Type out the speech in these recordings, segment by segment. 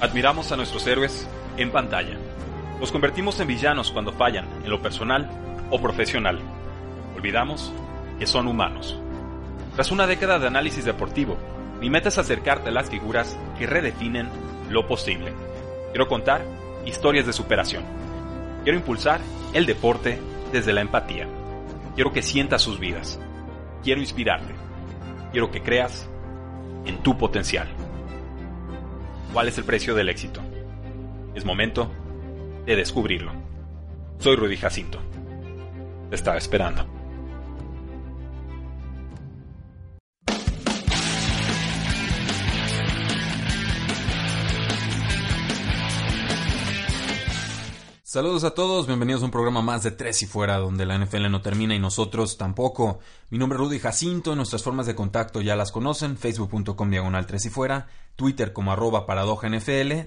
Admiramos a nuestros héroes en pantalla. Los convertimos en villanos cuando fallan, en lo personal o profesional. Olvidamos que son humanos. Tras una década de análisis deportivo, mi meta es acercarte a las figuras que redefinen lo posible. Quiero contar historias de superación. Quiero impulsar el deporte desde la empatía. Quiero que sientas sus vidas. Quiero inspirarte. Quiero que creas en tu potencial. ¿Cuál es el precio del éxito? Es momento de descubrirlo. Soy Rudy Jacinto. Te estaba esperando. Saludos a todos, bienvenidos a un programa más de Tres y Fuera, donde la NFL no termina y nosotros tampoco. Mi nombre es Rudy Jacinto, nuestras formas de contacto ya las conocen, facebook.com diagonal Tres y Fuera, Twitter como arroba paradoja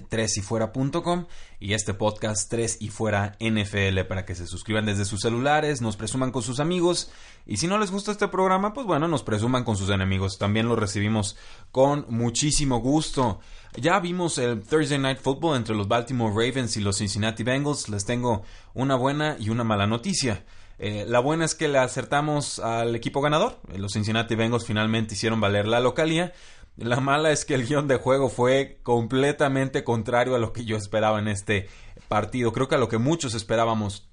Tres y Fuera.com y este podcast Tres y Fuera NFL para que se suscriban desde sus celulares, nos presuman con sus amigos y si no les gusta este programa, pues bueno, nos presuman con sus enemigos. También lo recibimos con muchísimo gusto. Ya vimos el Thursday Night Football entre los Baltimore Ravens y los Cincinnati Bengals. Les tengo una buena y una mala noticia. Eh, la buena es que le acertamos al equipo ganador. Los Cincinnati Bengals finalmente hicieron valer la localía. La mala es que el guion de juego fue completamente contrario a lo que yo esperaba en este partido. Creo que a lo que muchos esperábamos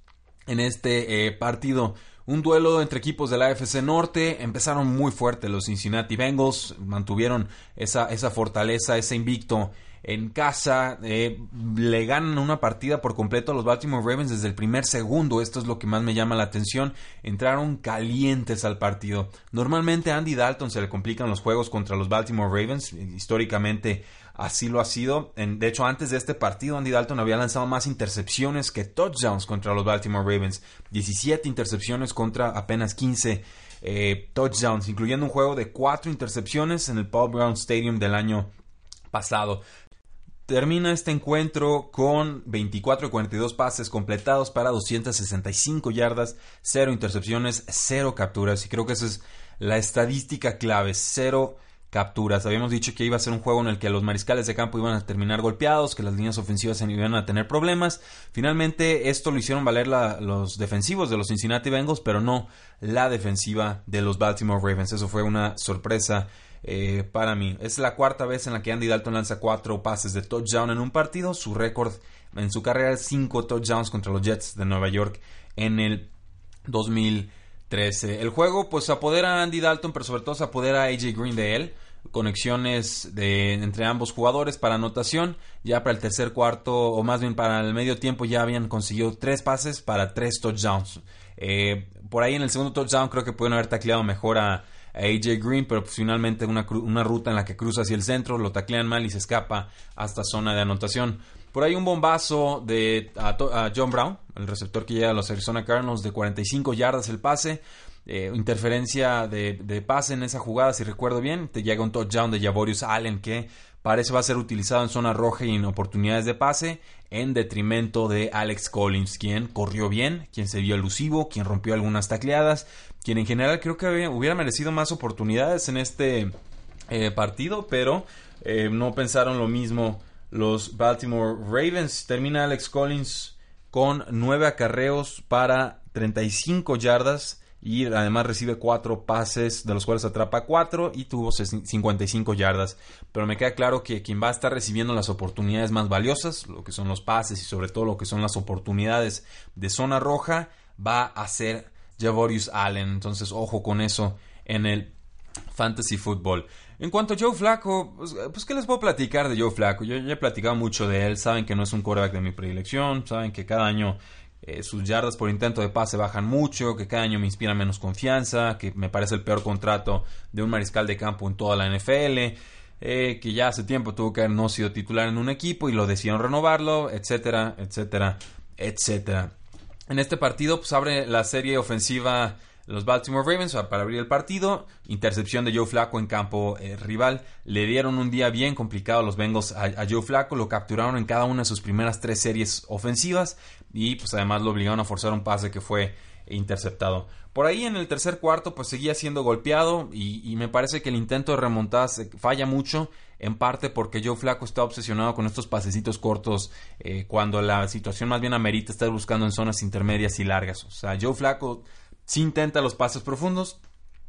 en este eh, partido. Un duelo entre equipos de la AFC Norte. Empezaron muy fuerte los Cincinnati Bengals. Mantuvieron esa, esa fortaleza, ese invicto en casa. Eh, le ganan una partida por completo a los Baltimore Ravens desde el primer segundo. Esto es lo que más me llama la atención. Entraron calientes al partido. Normalmente a Andy Dalton se le complican los juegos contra los Baltimore Ravens. Históricamente Así lo ha sido. de hecho, antes de este partido, Andy Dalton había lanzado más intercepciones que touchdowns contra los Baltimore Ravens. 17 intercepciones contra apenas 15 eh, touchdowns, incluyendo un juego de 4 intercepciones en el Paul Brown Stadium del año pasado. Termina este encuentro con 24 y 42 pases completados para 265 yardas, 0 intercepciones, 0 capturas. Y creo que esa es la estadística clave, 0 capturas. Habíamos dicho que iba a ser un juego en el que los mariscales de campo iban a terminar golpeados, que las líneas ofensivas iban a tener problemas. Finalmente esto lo hicieron valer los defensivos de los Cincinnati Bengals, pero no la defensiva de los Baltimore Ravens. Eso fue una sorpresa eh, para mí. Es la cuarta vez en la que Andy Dalton lanza cuatro pases de touchdown en un partido. Su récord en su carrera es cinco touchdowns contra los Jets de Nueva York en el 2000 13. El juego pues apodera a Andy Dalton, pero sobre todo se apodera a AJ Green de él. Conexiones de, entre ambos jugadores para anotación. Ya para el tercer cuarto, o más bien para el medio tiempo, ya habían conseguido tres pases para tres touchdowns. Eh, por ahí en el segundo touchdown creo que pueden haber tacleado mejor a, AJ Green, pero pues, finalmente una, una, ruta en la que cruza hacia el centro, lo taclean mal y se escapa hasta zona de anotación. Por ahí un bombazo de a, John Brown, el receptor que llega a los Arizona Cardinals de 45 yardas el pase. Eh, interferencia de, pase en esa jugada, si recuerdo bien. Te llega un touchdown de Javorius Allen que parece va a ser utilizado en zona roja y en oportunidades de pase en detrimento de Alex Collins, quien corrió bien, quien se vio elusivo, quien rompió algunas tacleadas, quien en general creo que hubiera merecido más oportunidades en este eh, partido, pero eh, no pensaron lo mismo los Baltimore Ravens. Termina Alex Collins con 9 acarreos para 35 yardas y además recibe 4 pases, de los cuales atrapa 4 y tuvo 55 yardas. Pero me queda claro que quien va a estar recibiendo las oportunidades más valiosas, lo que son los pases y sobre todo lo que son las oportunidades de zona roja, va a ser Javorius Allen. Entonces, ojo con eso en el fantasy football. En cuanto a Joe Flaco, pues, pues, ¿qué les puedo platicar de Joe Flaco? Yo ya he platicado mucho de él, saben que no es un quarterback de mi predilección, saben que cada año eh, sus yardas por intento de pase bajan mucho, que cada año me inspira menos confianza, que me parece el peor contrato de un mariscal de campo en toda la NFL, eh, que ya hace tiempo tuvo que haber no sido titular en un equipo y lo decidieron renovarlo, etcétera, etcétera, etcétera. En este partido, pues abre la serie ofensiva los Baltimore Ravens para abrir el partido. Intercepción de Joe Flaco en campo eh, rival. Le dieron un día bien complicado a los Bengals a, Joe Flaco. Lo capturaron en cada una de sus primeras tres series ofensivas. Y pues además lo obligaron a forzar un pase que fue interceptado. Por ahí en el tercer cuarto pues seguía siendo golpeado y, me parece que el intento de remontada falla mucho en parte porque Joe Flaco está obsesionado con estos pasecitos cortos eh, cuando la situación más bien amerita estar buscando en zonas intermedias y largas. O sea, Joe Flaco sí intenta los pases profundos,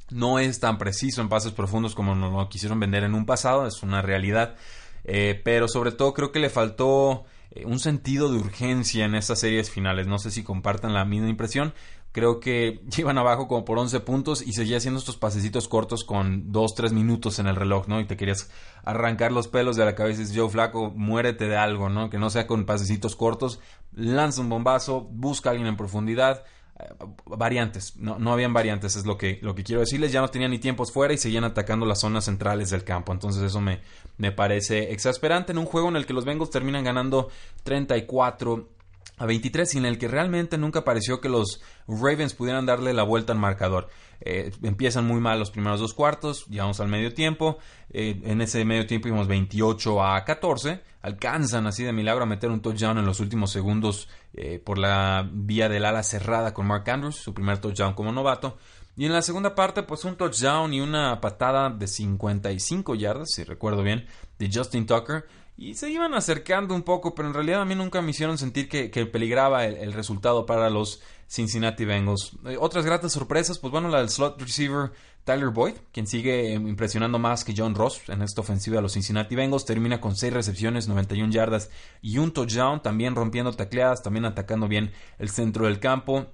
no es tan preciso en pases profundos como nos lo quisieron vender en un pasado, es una realidad. Eh, pero sobre todo creo que le faltó eh, un sentido de urgencia en estas series finales. No sé si compartan la misma impresión. Creo que iban abajo como por 11 puntos y seguía haciendo estos pasecitos cortos con 2-3 minutos en el reloj, ¿no? Y te querías arrancar los pelos de la cabeza y dices, Joe Flaco, muérete de algo, ¿no? Que no sea con pasecitos cortos. Lanza un bombazo, busca a alguien en profundidad variantes, no, no habían variantes, es lo que, lo que quiero decirles, ya no tenían ni tiempos fuera y seguían atacando las zonas centrales del campo, entonces eso me, me parece exasperante en un juego en el que los Bengals terminan ganando 34 a 23 y en el que realmente nunca pareció que los Ravens pudieran darle la vuelta al marcador. Eh, empiezan muy mal los primeros dos cuartos, llegamos al medio tiempo, eh, en ese medio tiempo íbamos 28 a 14, alcanzan así de milagro a meter un touchdown en los últimos segundos eh, por la vía del ala cerrada con Mark Andrews, su primer touchdown como novato. Y en la segunda parte, pues un touchdown y una patada de 55 yardas, si recuerdo bien, de Justin Tucker y se iban acercando un poco, pero en realidad a mí nunca me hicieron sentir que, peligraba el, resultado para los Cincinnati Bengals. Eh, otras gratas sorpresas, pues bueno, la del slot receiver Tyler Boyd, quien sigue impresionando más que John Ross en esta ofensiva de los Cincinnati Bengals, termina con 6 recepciones, 91 yardas y un touchdown, también rompiendo tacleadas, también atacando bien el centro del campo.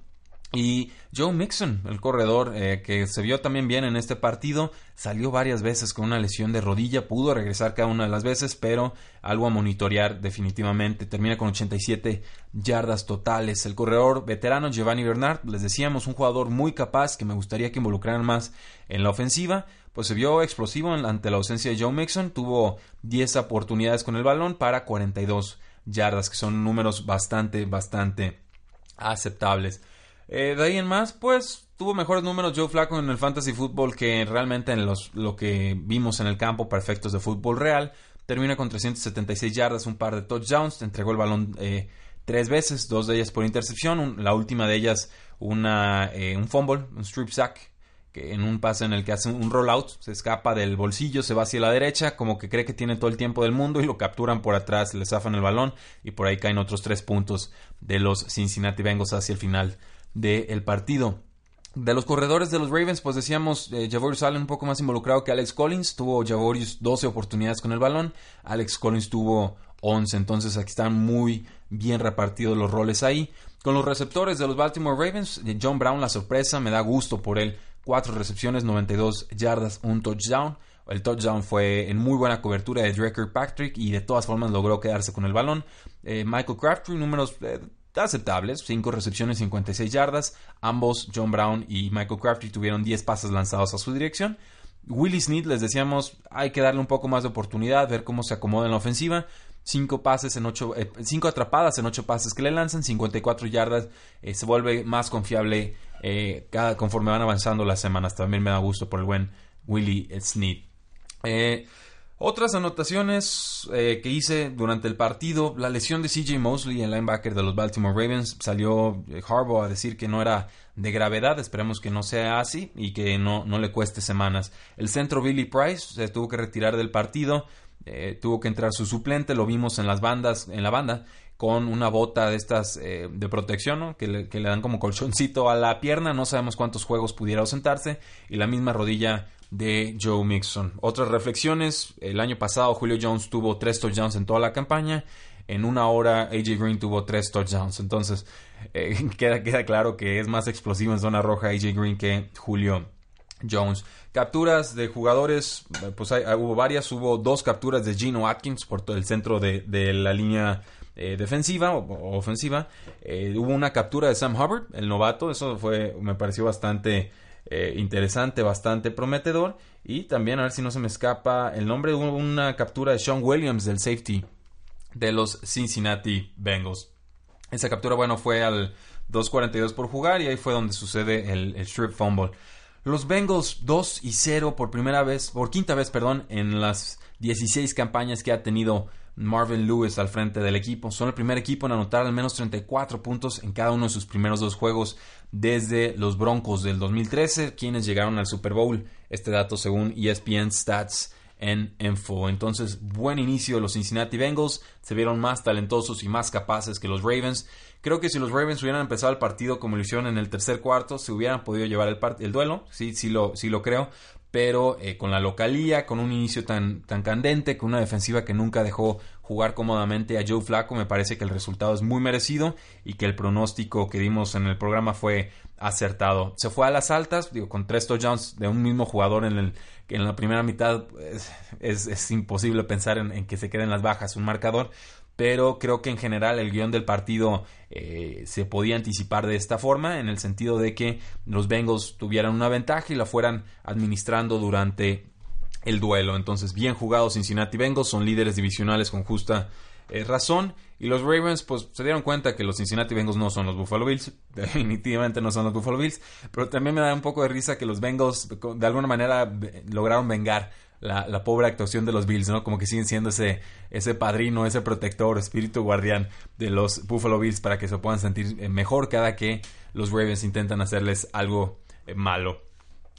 Y Joe Mixon, el corredor eh, que se vio también bien en este partido, salió varias veces con una lesión de rodilla, pudo regresar cada una de las veces, pero algo a monitorear definitivamente. Termina con 87 yardas totales. El corredor veterano Giovanni Bernard, les decíamos, un jugador muy capaz que me gustaría que involucraran más en la ofensiva, pues se vio explosivo ante la ausencia de Joe Mixon, tuvo 10 oportunidades con el balón para 42 yardas, que son números bastante, bastante aceptables. Eh, de ahí en más, pues tuvo mejores números Joe Flaco en el fantasy fútbol que realmente en los, lo que vimos en el campo perfectos de fútbol real. Termina con 376 yardas, un par de touchdowns, entregó el balón eh, tres veces, dos de ellas por intercepción, la última de ellas una, eh, un fumble, un strip sack, que en un pase en el que hace un rollout, se escapa del bolsillo, se va hacia la derecha, como que cree que tiene todo el tiempo del mundo y lo capturan por atrás, le zafan el balón y por ahí caen otros tres puntos de los Cincinnati Bengals hacia el final del partido. De los corredores de los Ravens, pues decíamos, eh, Javorius Allen un poco más involucrado que Alex Collins. Tuvo Javorius 12 oportunidades con el balón. Alex Collins tuvo 11. Entonces aquí están muy bien repartidos los roles ahí. Con los receptores de los Baltimore Ravens, eh, John Brown, la sorpresa, me da gusto por él. Cuatro recepciones, 92 yardas, un touchdown. El touchdown fue en muy buena cobertura de Drecker Patrick y de todas formas logró quedarse con el balón. Eh, Michael Crabtree, números eh, aceptables, 5 recepciones, 56 yardas. Ambos, John Brown y Michael Crafty, tuvieron 10 pases lanzados a su dirección. Willie Snead, les decíamos, hay que darle un poco más de oportunidad, ver cómo se acomoda en la ofensiva. 5 pases en 8, 5 eh, atrapadas en 8 pases que le lanzan, 54 yardas. Eh, se vuelve más confiable eh, cada, conforme van avanzando las semanas. También me da gusto por el buen Willie Snead. Otras anotaciones eh, que hice durante el partido, la lesión de CJ Mosley, el linebacker de los Baltimore Ravens, salió eh, Harbaugh a decir que no era de gravedad, esperemos que no sea así y que no, no le cueste semanas. El centro Billy Price se tuvo que retirar del partido, eh, tuvo que entrar su suplente, lo vimos en las bandas, en la banda, con una bota de estas de protección, que, le, que le dan como colchoncito a la pierna, no sabemos cuántos juegos pudiera ausentarse, y la misma rodilla de Joe Mixon. Otras reflexiones, el año pasado Julio Jones tuvo tres touchdowns en toda la campaña, en una hora AJ Green tuvo tres touchdowns, entonces eh, queda, queda claro que es más explosivo en zona roja AJ Green que Julio Jones. Capturas de jugadores, eh, pues hubo varias, hubo dos capturas de Gino Atkins por todo el centro de, la línea eh, defensiva o, ofensiva. hubo una captura de Sam Hubbard, el novato, eso fue, me pareció bastante eh, interesante, bastante prometedor. Y también, a ver si no se me escapa el nombre, de una captura de Sean Williams del safety de los Cincinnati Bengals. Esa captura, bueno, fue al 2.42 por jugar y ahí fue donde sucede el, el strip fumble. Los Bengals 2 y 0 por primera vez, por quinta vez, perdón, en las 16 campañas que ha tenido Marvin Lewis al frente del equipo. Son el primer equipo en anotar al menos 34 puntos en cada uno de sus primeros dos juegos desde los Broncos del 2013, quienes llegaron al Super Bowl. Este dato según ESPN Stats en Info. Entonces, buen inicio los Cincinnati Bengals. Se vieron más talentosos y más capaces que los Ravens. Creo que si los Ravens hubieran empezado el partido como lo hicieron en el tercer cuarto, se hubieran podido llevar el, el duelo. Sí, sí lo, sí lo creo pero eh, con la localía, con un inicio tan, tan candente, con una defensiva que nunca dejó jugar cómodamente a Joe Flaco, me parece que el resultado es muy merecido y que el pronóstico que dimos en el programa fue acertado. Se fue a las altas, digo, con tres touchdowns de un mismo jugador en, el, en la primera mitad, pues, es, es, imposible pensar en, en, que se queden las bajas un marcador, pero creo que en general el guion del partido eh, se podía anticipar de esta forma, en el sentido de que los Bengals tuvieran una ventaja y la fueran administrando durante el duelo. Entonces, bien jugados Cincinnati Bengals, son líderes divisionales con justa eh, razón. Y los Ravens, pues se dieron cuenta que los Cincinnati Bengals no son los Buffalo Bills. Definitivamente no son los Buffalo Bills. Pero también me da un poco de risa que los Bengals de alguna manera lograron vengar la, pobre actuación de los Bills, ¿no? Como que siguen siendo ese, ese padrino, ese protector, espíritu guardián de los Buffalo Bills para que se puedan sentir eh, mejor cada que los Ravens intentan hacerles algo eh, malo.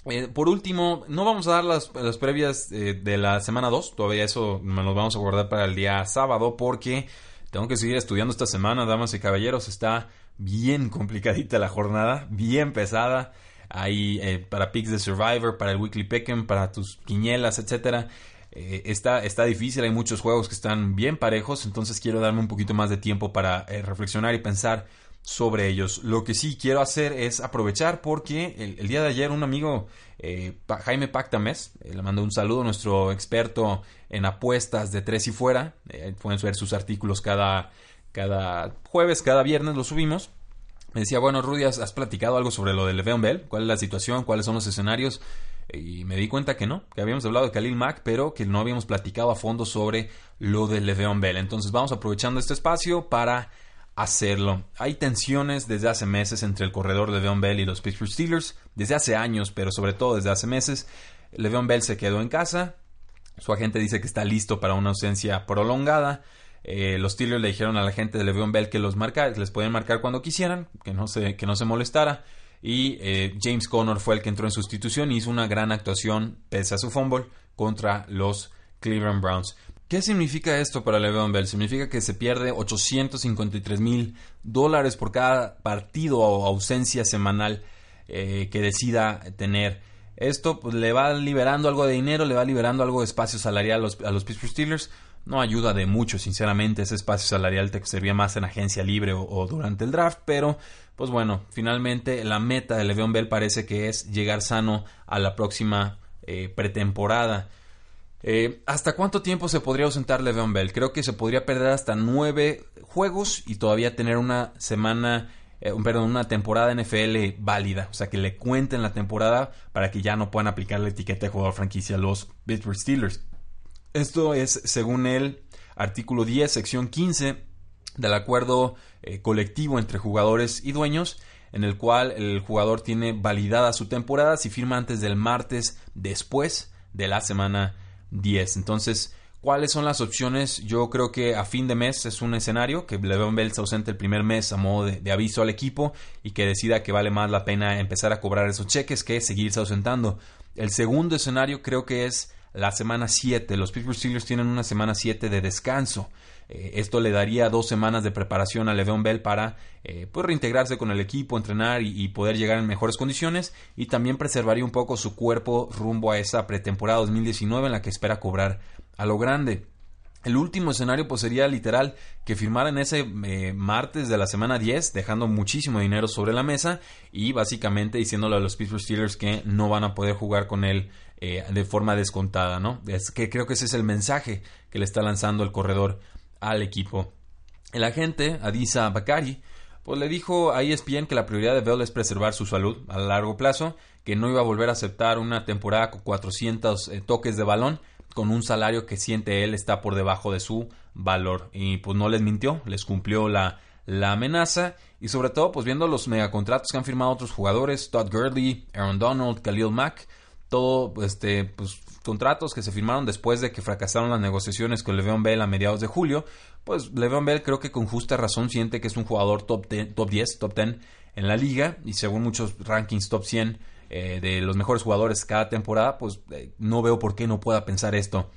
Eh, por último, no vamos a dar las, las previas de la semana 2, todavía eso nos vamos a guardar para el día sábado porque tengo que seguir estudiando esta semana, damas y caballeros, está bien complicadita la jornada, bien pesada. Hay eh, para picks de Survivor, para el Weekly Pick'em, para tus quinielas, etcétera. Eh, está, está difícil, hay muchos juegos que están bien parejos, entonces quiero darme un poquito más de tiempo para eh, reflexionar y pensar sobre ellos. Lo que sí quiero hacer es aprovechar porque el, día de ayer un amigo, Jaime Pactames, le mandó un saludo, nuestro experto en apuestas de tres y fuera, pueden ver sus artículos cada, cada jueves, cada viernes, lo subimos. Me decía, bueno, Rudy, ¿has, platicado algo sobre lo de Le'Veon Bell? ¿Cuál es la situación? ¿Cuáles son los escenarios? Y me di cuenta que no, que habíamos hablado de Khalil Mack, pero que no habíamos platicado a fondo sobre lo de Le'Veon Bell. Entonces vamos aprovechando este espacio para hacerlo. Hay tensiones desde hace meses entre el corredor Le'Veon Bell y los Pittsburgh Steelers, desde hace años, pero sobre todo desde hace meses. Le'Veon Bell se quedó en casa, su agente dice que está listo para una ausencia prolongada. Eh, los Steelers le dijeron a la gente de Le'Veon Bell que los marca, les podían marcar cuando quisieran, que no se, que no se molestara. Y eh, James Conner fue el que entró en sustitución y hizo una gran actuación, pese a su fumble, contra los Cleveland Browns. ¿Qué significa esto para Le'Veon Bell? Significa que se pierde 853 mil dólares por cada partido o ausencia semanal eh, que decida tener. Esto pues, le va liberando algo de dinero, le va liberando algo de espacio salarial a los, a los Pittsburgh Steelers no ayuda de mucho, sinceramente, ese espacio salarial te servía más en agencia libre o, durante el draft, pero pues bueno, finalmente la meta de Le'Veon Bell parece que es llegar sano a la próxima eh, pretemporada. Eh, ¿Hasta cuánto tiempo se podría ausentar Le'Veon Bell? Creo que se podría perder hasta nueve juegos y todavía tener una semana, eh, perdón, una temporada NFL válida. O sea, que le cuenten la temporada para que ya no puedan aplicar la etiqueta de jugador franquicia a los Pittsburgh Steelers. Esto es, según el artículo 10, sección 15 del acuerdo eh, colectivo entre jugadores y dueños, en el cual el jugador tiene validada su temporada si firma antes del martes después de la semana 10. Entonces, ¿cuáles son las opciones? Yo creo que a fin de mes es un escenario que Le'Veon Bell se ausente el primer mes a modo de, de, aviso al equipo y que decida que vale más la pena empezar a cobrar esos cheques que seguirse ausentando. El segundo escenario creo que es la semana 7. Los Pittsburgh Steelers tienen una semana 7 de descanso. Eh, esto le daría dos semanas de preparación a Le'Veon Bell para eh, pues, reintegrarse con el equipo, entrenar y, poder llegar en mejores condiciones y también preservaría un poco su cuerpo rumbo a esa pretemporada 2019 en la que espera cobrar a lo grande. El último escenario pues sería literal que firmaran ese eh, martes de la semana 10 dejando muchísimo dinero sobre la mesa y básicamente diciéndole a los Pittsburgh Steelers que no van a poder jugar con él eh, de forma descontada, ¿no? Es que creo que ese es el mensaje que le está lanzando el corredor al equipo. El agente, Adisa Bakari, pues le dijo a ESPN que la prioridad de Bell es preservar su salud a largo plazo, que no iba a volver a aceptar una temporada con 400 eh, toques de balón, con un salario que siente él está por debajo de su valor. Y pues no les mintió, les cumplió la, la amenaza y sobre todo pues viendo los megacontratos que han firmado otros jugadores, Todd Gurley, Aaron Donald, Khalil Mack, todo este pues contratos que se firmaron después de que fracasaron las negociaciones con Le'Veon Bell a mediados de julio, pues Le'Veon Bell creo que con justa razón siente que es un jugador top, top 10, top 10 en la liga y según muchos rankings top 100 eh, de los mejores jugadores cada temporada, pues eh, no veo por qué no pueda pensar esto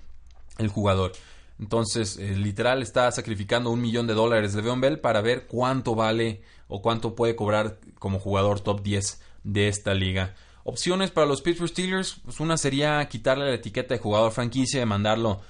el jugador. Entonces, eh, literal, está sacrificando un millón de dólares de Le'Veon Bell para ver cuánto vale o cuánto puede cobrar como jugador top 10 de esta liga. Opciones para los Pittsburgh Steelers, pues una sería quitarle la etiqueta de jugador franquicia y mandarlo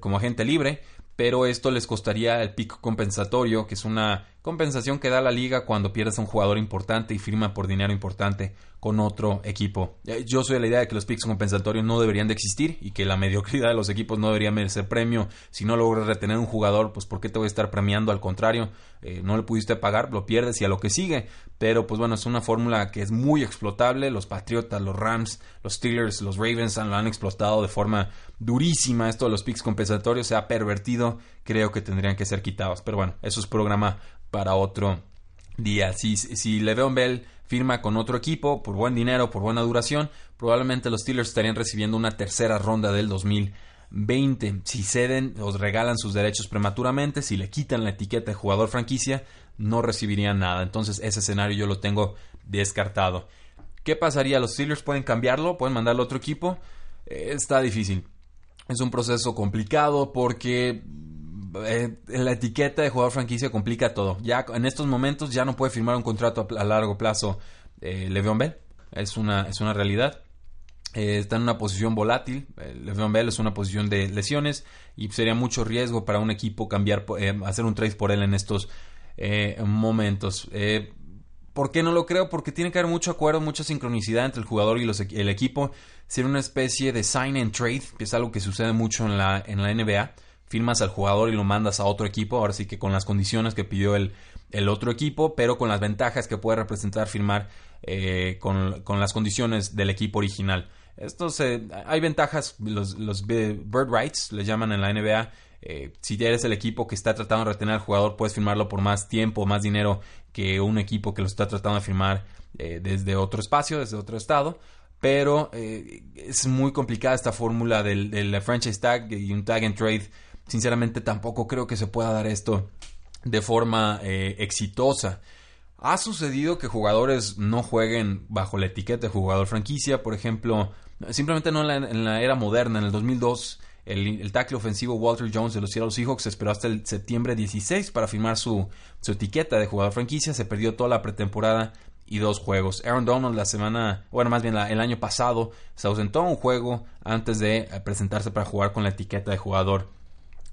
como agente libre, pero esto les costaría el pico compensatorio, que es una compensación que da la liga cuando pierdes a un jugador importante y firma por dinero importante con otro equipo. Eh, yo soy de la idea de que los picks compensatorios no deberían de existir y que la mediocridad de los equipos no debería merecer premio. Si no logras retener un jugador, pues ¿por qué te voy a estar premiando? Al contrario, eh, no le pudiste pagar, lo pierdes y a lo que sigue. Pero pues bueno, es una fórmula que es muy explotable. Los Patriotas, los Rams, los Steelers, los Ravens lo han explotado de forma durísima. Esto de los picks compensatorios se ha pervertido. Creo que tendrían que ser quitados. Pero bueno, eso es programa para otro día. Si, si Le'Veon Bell firma con otro equipo por buen dinero, por buena duración, probablemente los Steelers estarían recibiendo una tercera ronda del 2020. Si ceden o regalan sus derechos prematuramente, si le quitan la etiqueta de jugador franquicia, no recibirían nada. Entonces ese escenario yo lo tengo descartado. ¿Qué pasaría? ¿Los Steelers pueden cambiarlo? ¿Pueden mandarlo a otro equipo? Eh, está difícil. Es un proceso complicado porque eh, la etiqueta de jugador franquicia complica todo. Ya en estos momentos ya no puede firmar un contrato a, largo plazo eh, Le'Veon Bell. Es una, es una realidad. Eh, está en una posición volátil. Eh, Le'Veon Bell es una posición de lesiones y sería mucho riesgo para un equipo cambiar, hacer un trade por él en estos momentos. ¿Por qué no lo creo? Porque tiene que haber mucho acuerdo, mucha sincronicidad entre el jugador y el equipo. Ser una especie de sign and trade, que es algo que sucede mucho en la, en la NBA firmas al jugador y lo mandas a otro equipo, ahora sí que con las condiciones que pidió el, el otro equipo, pero con las ventajas que puede representar firmar eh, con, con, las condiciones del equipo original. Estos, hay ventajas, los, los bird rights, les llaman en la NBA. Eh, si eres el equipo que está tratando de retener al jugador, puedes firmarlo por más tiempo, más dinero que un equipo que lo está tratando de firmar eh, desde otro espacio, desde otro estado pero es muy complicada esta fórmula del, del, franchise tag y un tag and trade Sinceramente tampoco creo que se pueda dar esto de forma eh, exitosa. Ha sucedido que jugadores no jueguen bajo la etiqueta de jugador franquicia, por ejemplo, simplemente no en la, era moderna, en el 2002 el, tackle ofensivo Walter Jones de los Seattle Seahawks esperó hasta el septiembre 16 para firmar su, su etiqueta de jugador franquicia, se perdió toda la pretemporada y dos juegos. Aaron Donald la semana, bueno, más bien el año pasado se ausentó un juego antes de eh, presentarse para jugar con la etiqueta de jugador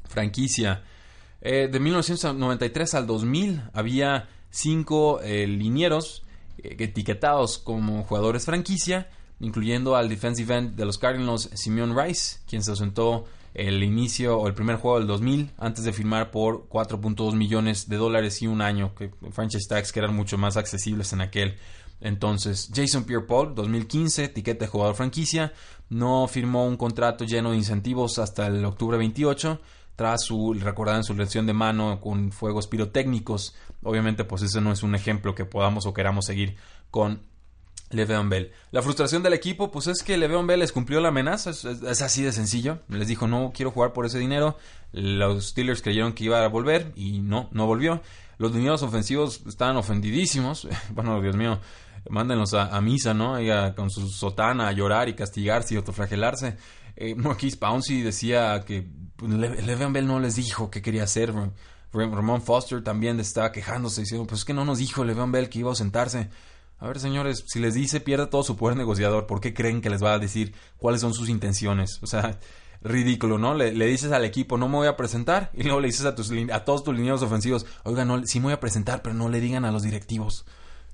franquicia. Eh, de 1993 al 2000 había cinco eh, linieros eh, etiquetados como jugadores franquicia, incluyendo al defensive end de los Cardinals, Simeon Rice, quien se ausentó el inicio o el primer juego del 2000 antes de firmar por 4.2 millones de dólares y un año, que franchise tags que eran mucho más accesibles en aquel entonces. Jason Pierre-Paul, 2015, etiqueta de jugador franquicia, no firmó un contrato lleno de incentivos hasta el octubre 28 tras su, recordaban su lesión de mano con fuegos pirotécnicos. Obviamente, pues ese no es un ejemplo que podamos o queramos seguir con Le'Veon Bell. La frustración del equipo, pues es que Le'Veon Bell les cumplió la amenaza, es, así de sencillo. Les dijo, no quiero jugar por ese dinero. Los Steelers creyeron que iba a volver y no, no volvió. Los lineados ofensivos estaban ofendidísimos. bueno, Dios mío, mándenlos a, misa, ¿no? con su sotana a llorar y castigarse y autoflagelarse. Eh, Marquise Pouncey decía que pues, Le'Veon Bell no les dijo qué quería hacer. Ramón Foster también estaba quejándose diciendo, pues es que no nos dijo Le'Veon Bell que iba a sentarse. A ver, señores, si les dice pierde todo su poder negociador, ¿por qué creen que les va a decir cuáles son sus intenciones? O sea, ridículo, ¿no? Le, dices al equipo, no me voy a presentar, y luego le dices a, tus, a todos tus lineados ofensivos, oiga, no, sí me voy a presentar, pero no le digan a los directivos.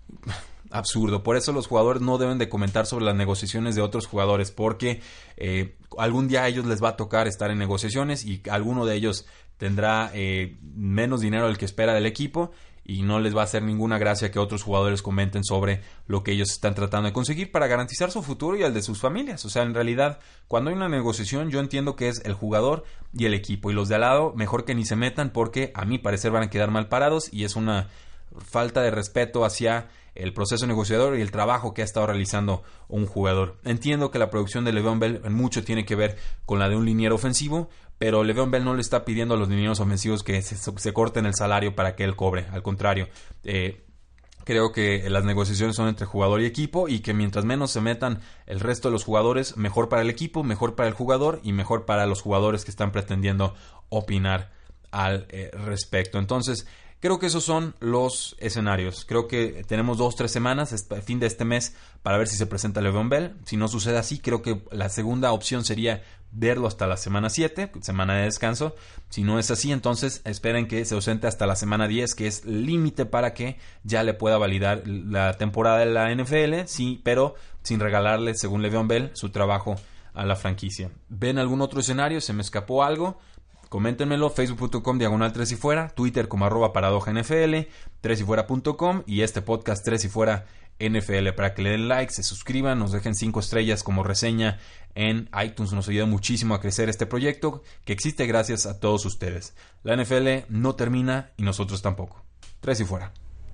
Absurdo. Por eso los jugadores no deben de comentar sobre las negociaciones de otros jugadores, porque eh, algún día a ellos les va a tocar estar en negociaciones y alguno de ellos tendrá eh, menos dinero del que espera del equipo y no les va a hacer ninguna gracia que otros jugadores comenten sobre lo que ellos están tratando de conseguir para garantizar su futuro y el de sus familias. O sea, en realidad, cuando hay una negociación, yo entiendo que es el jugador y el equipo. Y los de al lado, mejor que ni se metan porque a mi parecer van a quedar mal parados y es una falta de respeto hacia el proceso negociador y el trabajo que ha estado realizando un jugador. Entiendo que la producción de Le'Veon Bell mucho tiene que ver con la de un liniero ofensivo, pero Le'Veon Bell no le está pidiendo a los linieros ofensivos que se, corten el salario para que él cobre. Al contrario, eh, creo que las negociaciones son entre jugador y equipo y que mientras menos se metan el resto de los jugadores, mejor para el equipo, mejor para el jugador y mejor para los jugadores que están pretendiendo opinar al eh, respecto. Entonces, Creo que esos son los escenarios. Creo que tenemos dos, tres semanas, a fin de este mes, para ver si se presenta Le'Veon Bell. Si no sucede así, creo que la segunda opción sería verlo hasta la semana 7, semana de descanso. Si no es así, entonces esperen que se ausente hasta la semana 10, que es límite para que ya le pueda validar la temporada de la NFL, sí, pero sin regalarle, según Le'Veon Bell, su trabajo a la franquicia. ¿Ven algún otro escenario? ¿Se me escapó algo? Coméntenmelo, facebook.com diagonal 3 y fuera, twitter como arroba paradoja NFL, 3 y fuera.com y este podcast 3 y fuera NFL para que le den like, se suscriban, nos dejen 5 estrellas como reseña en iTunes. Nos ayuda muchísimo a crecer este proyecto que existe gracias a todos ustedes. La NFL no termina y nosotros tampoco. 3 y fuera.